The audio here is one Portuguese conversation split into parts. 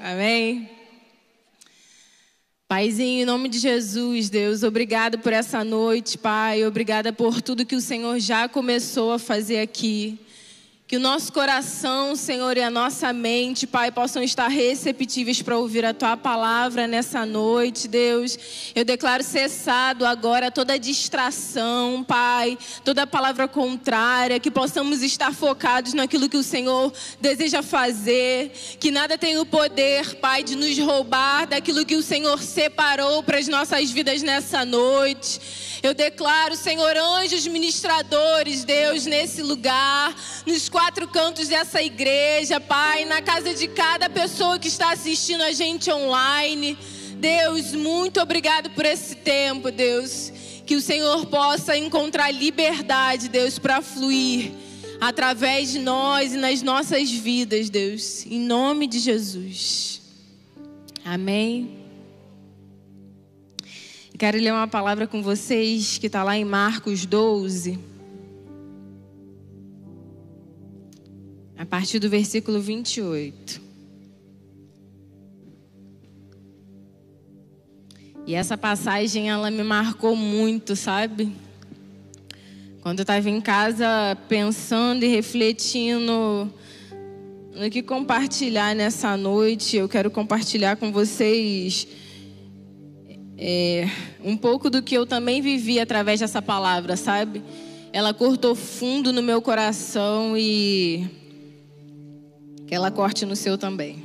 Amém. Paizinho, em nome de Jesus, Deus, obrigado por essa noite, Pai. Obrigada por tudo que o Senhor já começou a fazer aqui. Que o nosso coração, Senhor, e a nossa mente, Pai, possam estar receptíveis para ouvir a Tua palavra nessa noite, Deus. Eu declaro cessado agora toda distração, Pai, toda palavra contrária, que possamos estar focados naquilo que o Senhor deseja fazer, que nada tenha o poder, Pai, de nos roubar daquilo que o Senhor separou para as nossas vidas nessa noite. Eu declaro, Senhor, anjos ministradores, Deus, nesse lugar, nos quatro cantos dessa igreja, Pai, na casa de cada pessoa que está assistindo a gente online. Deus, muito obrigado por esse tempo, Deus. Que o Senhor possa encontrar liberdade, Deus, para fluir através de nós e nas nossas vidas, Deus. Em nome de Jesus. Amém. Quero ler uma palavra com vocês que está lá em Marcos 12. A partir do versículo 28. E essa passagem ela me marcou muito, sabe? Quando eu estava em casa pensando e refletindo no que compartilhar nessa noite, eu quero compartilhar com vocês é, um pouco do que eu também vivi através dessa palavra, sabe? Ela cortou fundo no meu coração e que ela corte no seu também.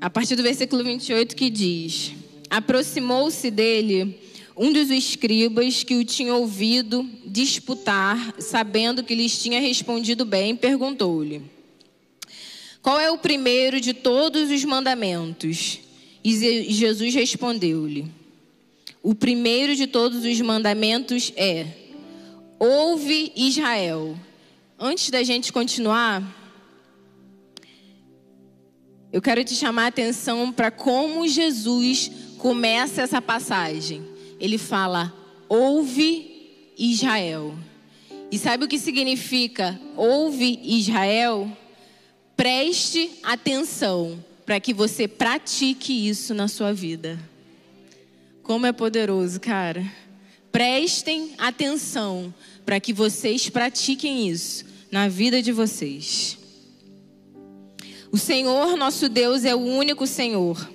A partir do versículo 28 que diz: Aproximou-se dele um dos escribas que o tinha ouvido disputar, sabendo que lhes tinha respondido bem, perguntou-lhe: Qual é o primeiro de todos os mandamentos? E Jesus respondeu-lhe: O primeiro de todos os mandamentos é: Ouve Israel. Antes da gente continuar, eu quero te chamar a atenção para como Jesus começa essa passagem. Ele fala: Ouve Israel. E sabe o que significa ouve Israel? Preste atenção para que você pratique isso na sua vida. Como é poderoso, cara. Prestem atenção para que vocês pratiquem isso na vida de vocês. O Senhor nosso Deus é o único Senhor.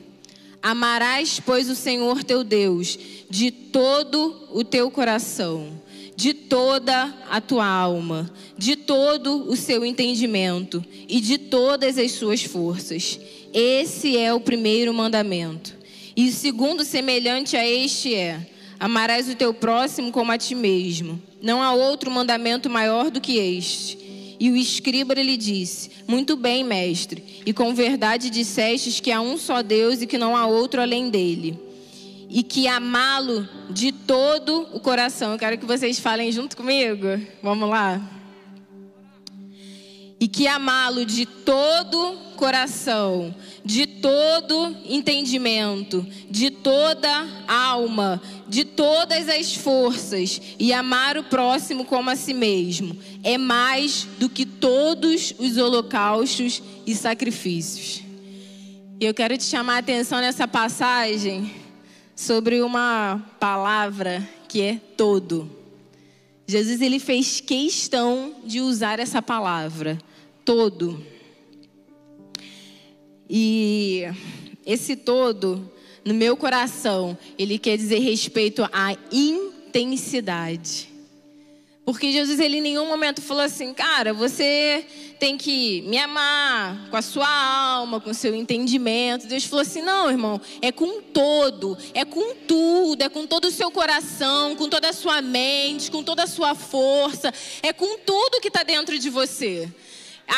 Amarás, pois, o Senhor teu Deus de todo o teu coração de toda a tua alma, de todo o seu entendimento e de todas as suas forças. Esse é o primeiro mandamento. E o segundo, semelhante a este, é: amarás o teu próximo como a ti mesmo. Não há outro mandamento maior do que este. E o escriba lhe disse: Muito bem, mestre, e com verdade dissestes que há um só Deus e que não há outro além dele e que amá-lo de todo o coração. Eu quero que vocês falem junto comigo. Vamos lá. E que amá-lo de todo coração, de todo entendimento, de toda alma, de todas as forças e amar o próximo como a si mesmo é mais do que todos os holocaustos e sacrifícios. Eu quero te chamar a atenção nessa passagem sobre uma palavra que é todo. Jesus ele fez questão de usar essa palavra, todo. E esse todo, no meu coração, ele quer dizer respeito à intensidade. Porque Jesus ele em nenhum momento falou assim, cara, você tem que me amar com a sua alma, com o seu entendimento. Deus falou assim: não, irmão, é com todo, é com tudo, é com todo o seu coração, com toda a sua mente, com toda a sua força, é com tudo que está dentro de você.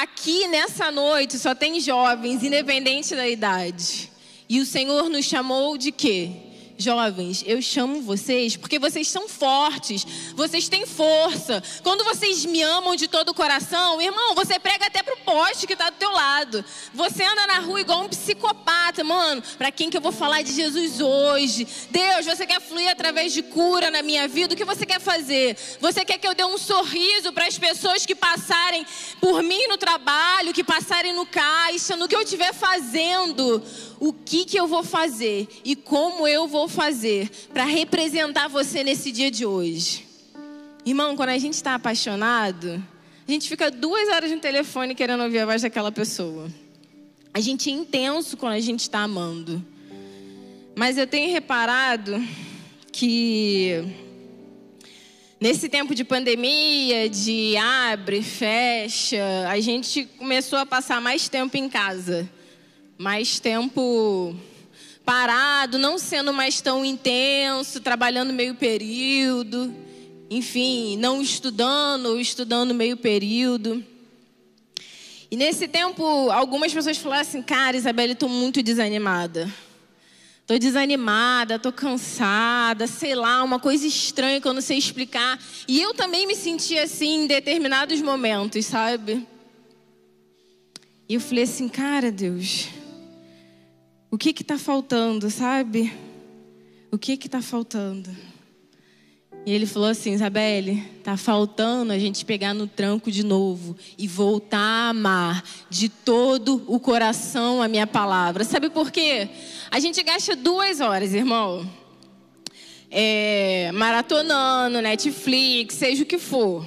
Aqui nessa noite só tem jovens, independente da idade. E o Senhor nos chamou de quê? Jovens, eu chamo vocês porque vocês são fortes, vocês têm força. Quando vocês me amam de todo o coração, irmão, você prega até pro poste que está do teu lado. Você anda na rua igual um psicopata, mano. Para quem que eu vou falar de Jesus hoje? Deus, você quer fluir através de cura na minha vida? O que você quer fazer? Você quer que eu dê um sorriso para as pessoas que passarem por mim no trabalho, que passarem no caixa, no que eu estiver fazendo? O que que eu vou fazer e como eu vou fazer para representar você nesse dia de hoje? Irmão, quando a gente está apaixonado, a gente fica duas horas no telefone querendo ouvir a voz daquela pessoa. A gente é intenso quando a gente está amando. Mas eu tenho reparado que nesse tempo de pandemia, de abre, fecha, a gente começou a passar mais tempo em casa. Mais tempo parado, não sendo mais tão intenso, trabalhando meio período, enfim, não estudando ou estudando meio período. E nesse tempo, algumas pessoas falaram assim: Cara, Isabela, estou muito desanimada. Estou desanimada, estou cansada, sei lá, uma coisa estranha que eu não sei explicar. E eu também me senti assim em determinados momentos, sabe? E eu falei assim: Cara, Deus, o que está faltando, sabe? O que está faltando? E ele falou assim, Isabelle, tá faltando a gente pegar no tranco de novo e voltar a amar de todo o coração a minha palavra. Sabe por quê? A gente gasta duas horas, irmão, é, maratonando, Netflix, seja o que for.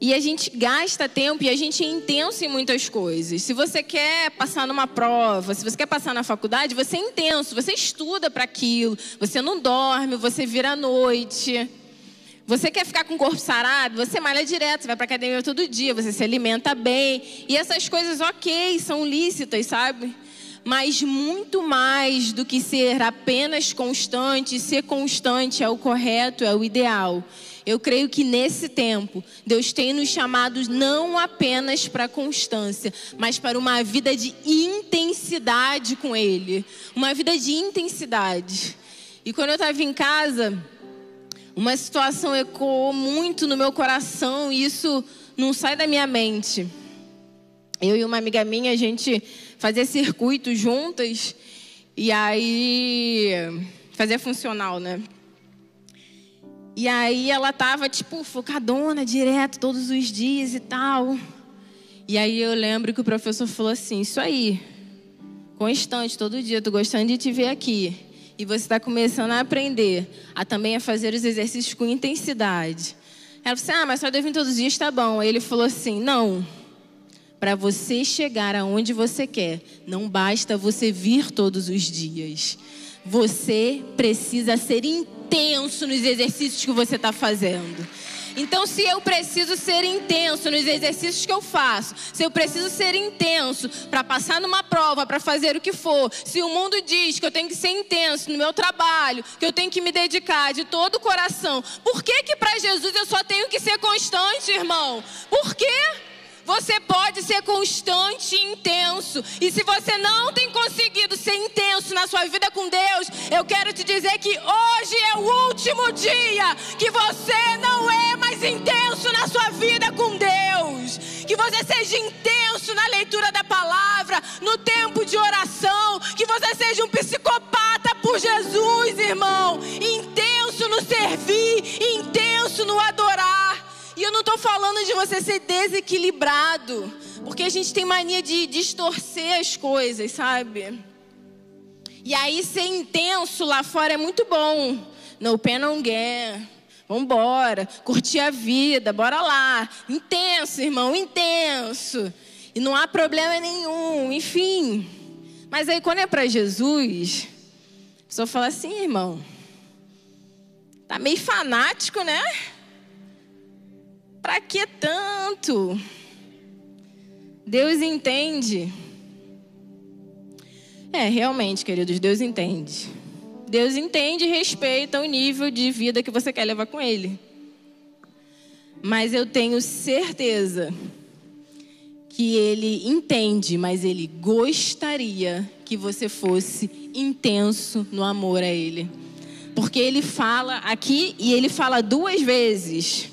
E a gente gasta tempo e a gente é intenso em muitas coisas. Se você quer passar numa prova, se você quer passar na faculdade, você é intenso, você estuda para aquilo, você não dorme, você vira à noite. Você quer ficar com o corpo sarado, você malha direto, você vai para academia todo dia, você se alimenta bem. E essas coisas, ok, são lícitas, sabe? Mas muito mais do que ser apenas constante, ser constante é o correto, é o ideal. Eu creio que nesse tempo, Deus tem nos chamados não apenas para constância, mas para uma vida de intensidade com Ele. Uma vida de intensidade. E quando eu estava em casa, uma situação ecoou muito no meu coração e isso não sai da minha mente. Eu e uma amiga minha, a gente fazia circuito juntas e aí fazia funcional, né? E aí ela tava, tipo, focadona direto todos os dias e tal. E aí eu lembro que o professor falou assim: Isso aí, constante, todo dia, tô gostando de te ver aqui. E você está começando a aprender a também a fazer os exercícios com intensidade. Ela falou assim: Ah, mas só de vir todos os dias tá bom. Aí ele falou assim: Não. Para você chegar aonde você quer, não basta você vir todos os dias. Você precisa ser intenso nos exercícios que você está fazendo. Então, se eu preciso ser intenso nos exercícios que eu faço, se eu preciso ser intenso para passar numa prova, para fazer o que for, se o mundo diz que eu tenho que ser intenso no meu trabalho, que eu tenho que me dedicar de todo o coração, por que que para Jesus eu só tenho que ser constante, irmão? Por quê? Você pode ser constante e intenso. E se você não tem conseguido ser intenso na sua vida com Deus, eu quero te dizer que hoje é o último dia que você não é mais intenso na sua vida com Deus. Que você seja intenso na leitura da palavra, no tempo de oração. Que você seja um psicopata por Jesus, irmão. Intenso no servir, intenso no adorar. E eu não estou falando de você ser desequilibrado, porque a gente tem mania de distorcer as coisas, sabe? E aí ser intenso lá fora é muito bom. No pen on. Vambora, curtir a vida, bora lá. Intenso, irmão, intenso. E não há problema nenhum, enfim. Mas aí quando é para Jesus, a pessoa fala assim, irmão, tá meio fanático, né? Para que tanto? Deus entende. É, realmente, queridos, Deus entende. Deus entende e respeita o nível de vida que você quer levar com Ele. Mas eu tenho certeza que ele entende, mas ele gostaria que você fosse intenso no amor a ele. Porque ele fala aqui e ele fala duas vezes: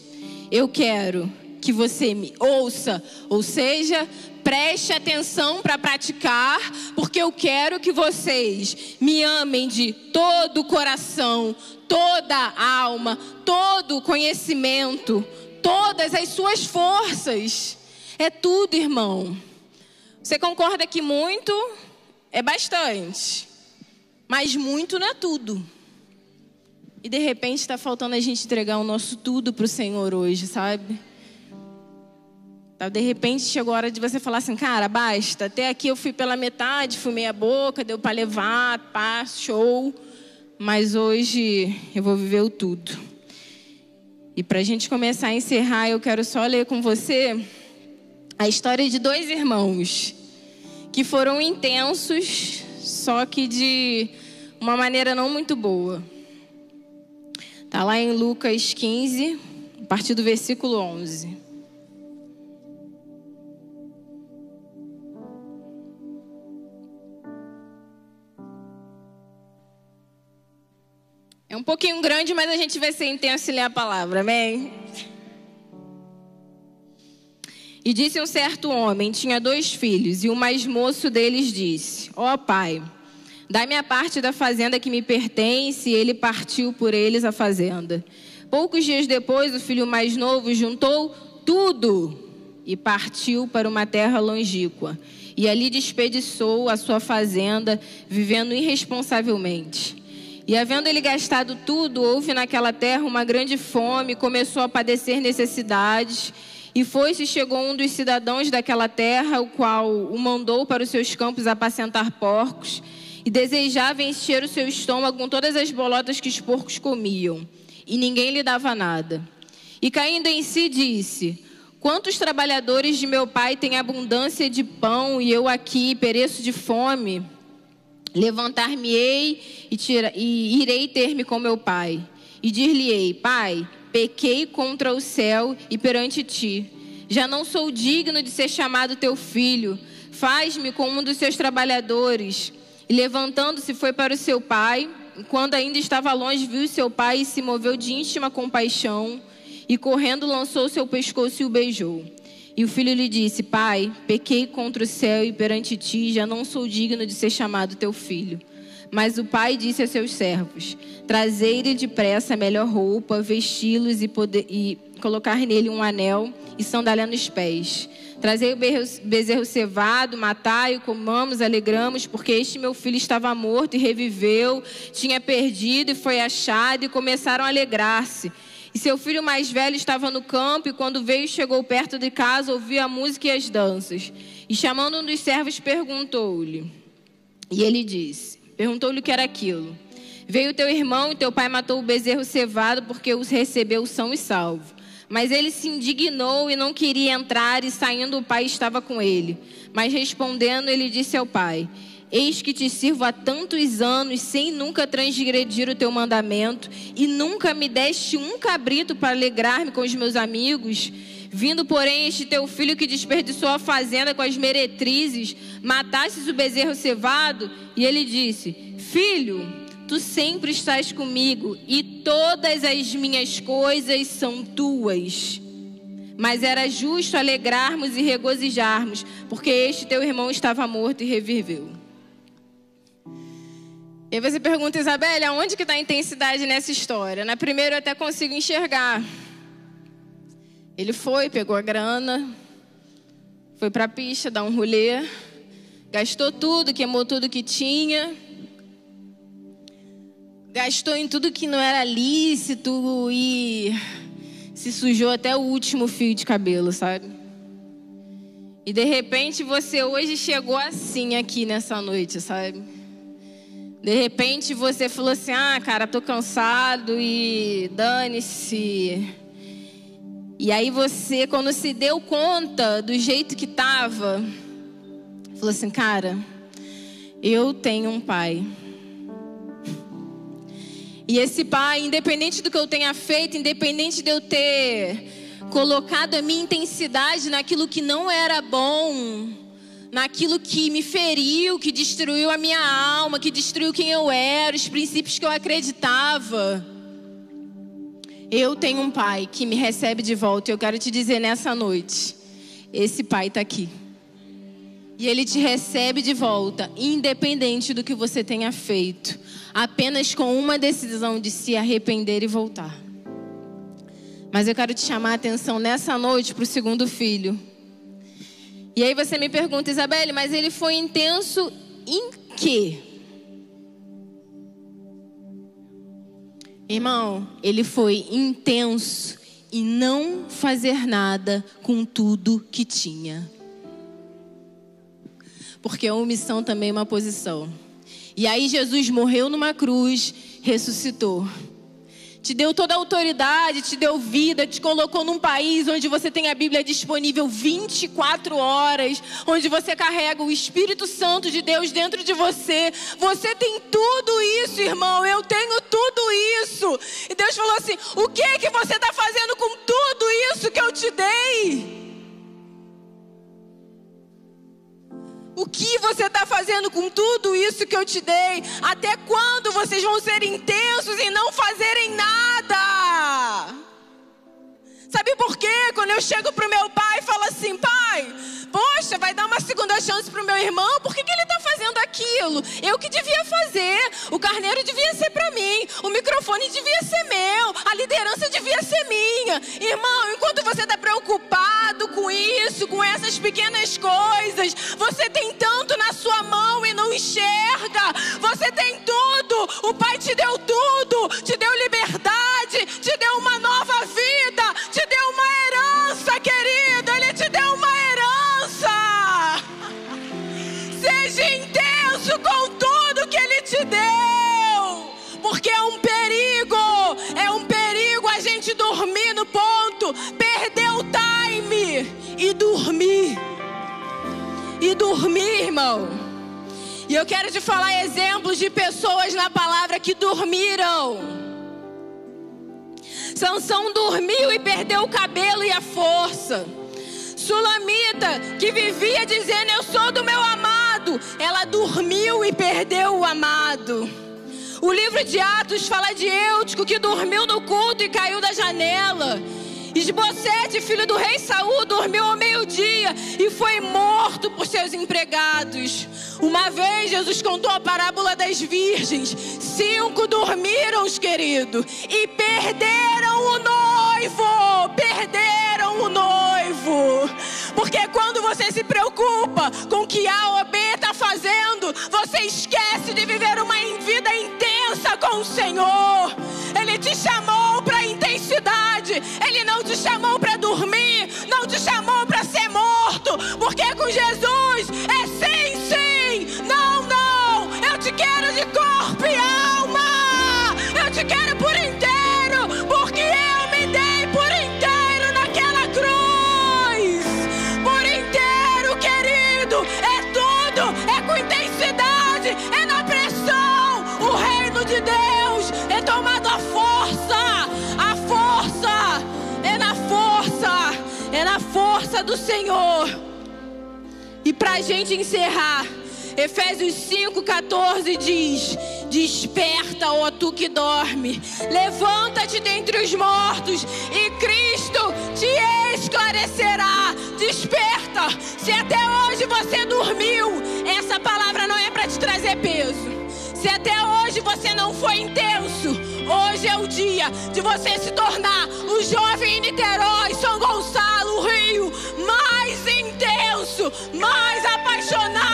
Eu quero que você me ouça, ou seja, preste atenção para praticar, porque eu quero que vocês me amem de todo o coração, toda a alma, todo o conhecimento, todas as suas forças. É tudo, irmão. Você concorda que muito é bastante, mas muito não é tudo. E de repente está faltando a gente entregar o nosso tudo para o Senhor hoje, sabe? Tá, de repente chegou a hora de você falar assim, cara, basta. Até aqui eu fui pela metade, fui meia boca, deu para levar, pá, show. Mas hoje eu vou viver o tudo. E para a gente começar a encerrar, eu quero só ler com você a história de dois irmãos que foram intensos, só que de uma maneira não muito boa. Tá lá em Lucas 15, a partir do versículo 11. É um pouquinho grande, mas a gente vai ser intenso e ler a palavra, amém? E disse um certo homem, tinha dois filhos, e o mais moço deles disse: Ó oh, pai, dá-me a parte da fazenda que me pertence, e ele partiu por eles a fazenda. Poucos dias depois, o filho mais novo juntou tudo e partiu para uma terra longínqua. E ali despediçou a sua fazenda, vivendo irresponsavelmente. E havendo ele gastado tudo, houve naquela terra uma grande fome, começou a padecer necessidades. E foi-se chegou um dos cidadãos daquela terra, o qual o mandou para os seus campos apacentar porcos, e desejava encher o seu estômago com todas as bolotas que os porcos comiam. E ninguém lhe dava nada. E caindo em si, disse: Quantos trabalhadores de meu pai têm abundância de pão, e eu aqui pereço de fome? Levantar-me-ei e, e, irei ter-me com meu pai. E dir-lhe-ei: Pai, pequei contra o céu e perante ti. Já não sou digno de ser chamado teu filho. Faz-me como um dos seus trabalhadores. E levantando-se, foi para o seu pai. Quando ainda estava longe, viu seu pai e se moveu de íntima compaixão. E correndo, lançou seu pescoço e o beijou. E o filho lhe disse: Pai, pequei contra o céu e perante ti, já não sou digno de ser chamado teu filho. Mas o pai disse a seus servos: Trazei-lhe depressa a melhor roupa, vesti-los e, e colocar nele um anel e sandália nos pés. Trazei o bezerro cevado, matai-o, comamos, alegramos, porque este meu filho estava morto e reviveu, tinha perdido e foi achado, e começaram a alegrar-se. E seu filho mais velho estava no campo, e quando veio e chegou perto de casa, ouviu a música e as danças. E chamando um dos servos, perguntou-lhe. E ele disse: Perguntou-lhe o que era aquilo. Veio teu irmão e teu pai matou o bezerro cevado, porque os recebeu são e salvo. Mas ele se indignou e não queria entrar, e saindo o pai estava com ele. Mas respondendo, ele disse ao pai: Eis que te sirvo há tantos anos, sem nunca transgredir o teu mandamento, e nunca me deste um cabrito para alegrar-me com os meus amigos. Vindo, porém, este teu filho que desperdiçou a fazenda com as meretrizes, matastes o bezerro cevado? E ele disse: Filho, tu sempre estás comigo, e todas as minhas coisas são tuas. Mas era justo alegrarmos e regozijarmos, porque este teu irmão estava morto e reviveu. E aí você pergunta, Isabelle, aonde que está a intensidade nessa história? Na primeira eu até consigo enxergar. Ele foi, pegou a grana, foi para a pista, dar um rolê, gastou tudo, queimou tudo que tinha, gastou em tudo que não era lícito e se sujou até o último fio de cabelo, sabe? E de repente você hoje chegou assim aqui nessa noite, sabe? De repente você falou assim: ah, cara, tô cansado e dane-se. E aí você, quando se deu conta do jeito que tava, falou assim: cara, eu tenho um pai. E esse pai, independente do que eu tenha feito, independente de eu ter colocado a minha intensidade naquilo que não era bom, naquilo que me feriu, que destruiu a minha alma, que destruiu quem eu era, os princípios que eu acreditava. Eu tenho um pai que me recebe de volta e eu quero te dizer nessa noite: esse pai está aqui. E ele te recebe de volta, independente do que você tenha feito, apenas com uma decisão de se arrepender e voltar. Mas eu quero te chamar a atenção nessa noite para o segundo filho. E aí você me pergunta, Isabelle, mas ele foi intenso em quê? Irmão, ele foi intenso em não fazer nada com tudo que tinha. Porque a omissão também é uma posição. E aí Jesus morreu numa cruz, ressuscitou te deu toda a autoridade, te deu vida, te colocou num país onde você tem a Bíblia disponível 24 horas, onde você carrega o Espírito Santo de Deus dentro de você. Você tem tudo isso, irmão. Eu tenho tudo isso. E Deus falou assim: o que que você está fazendo com tudo isso que eu te dei? O que você está fazendo com tudo isso que eu te dei? Até quando vocês vão ser intensos e não fazerem nada? Sabe por quê? Quando eu chego pro meu pai e falo assim, pai, poxa, vai dar uma segunda chance pro meu irmão, por que, que ele está fazendo aquilo? Eu que devia fazer, o carneiro devia ser para mim, o microfone devia ser meu, a liderança devia ser minha. Irmão, enquanto você está preocupado isso, com essas pequenas coisas, você tem tanto na sua mão e não enxerga, você tem tudo, o pai te deu tudo, te deu liberdade, te deu uma nova vida, te deu uma herança, querido, ele te deu uma herança. Seja intenso com tudo que ele te deu, porque é um perigo, é um perigo a gente dormir no ponto, perder o time e dormir. E dormir, irmão. E eu quero te falar exemplos de pessoas na palavra que dormiram. Sansão dormiu e perdeu o cabelo e a força. Sulamita, que vivia dizendo eu sou do meu amado, ela dormiu e perdeu o amado. O livro de Atos fala de Eutico que dormiu no culto e caiu da janela. Esbocete, filho do rei Saul, dormiu ao meio-dia e foi morto por seus empregados. Uma vez Jesus contou a parábola das virgens. Cinco dormiram, querido, e perderam o noivo. Perderam o noivo. Porque quando você se preocupa com o que A ou B está fazendo, você esquece de viver uma vida intensa com o Senhor. Ele te chamou Ele não te chamou para dormir, não te chamou para ser morto, porque com Jesus Senhor. E pra gente encerrar, Efésios 5,14 diz: Desperta, ó tu que dorme, levanta-te dentre os mortos, e Cristo te esclarecerá. Desperta, se até hoje você dormiu, essa palavra não é para te trazer peso. Se até hoje você não foi intenso, hoje é o dia de você se tornar o jovem em Niterói, São Gonçalo, mais apaixonado